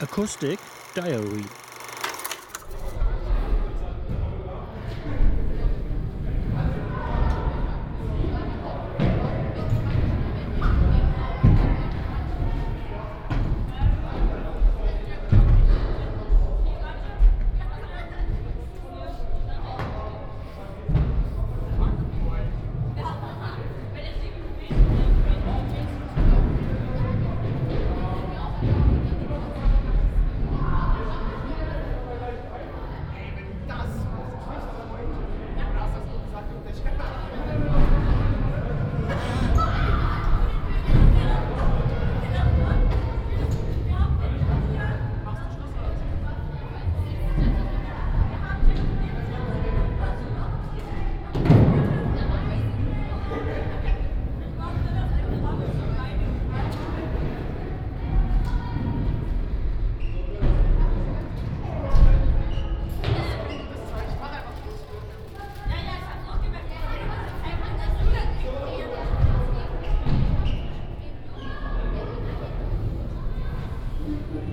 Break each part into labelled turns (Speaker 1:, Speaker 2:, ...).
Speaker 1: Acoustic Diary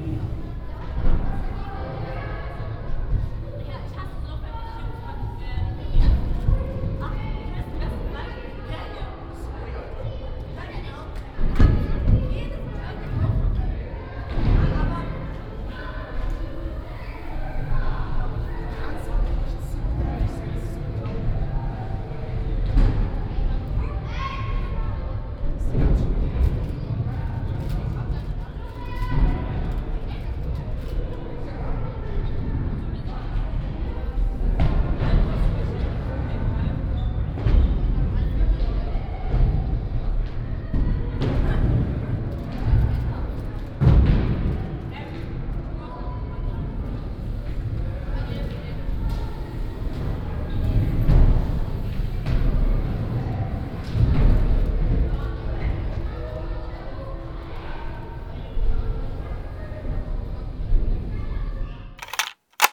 Speaker 1: Yeah.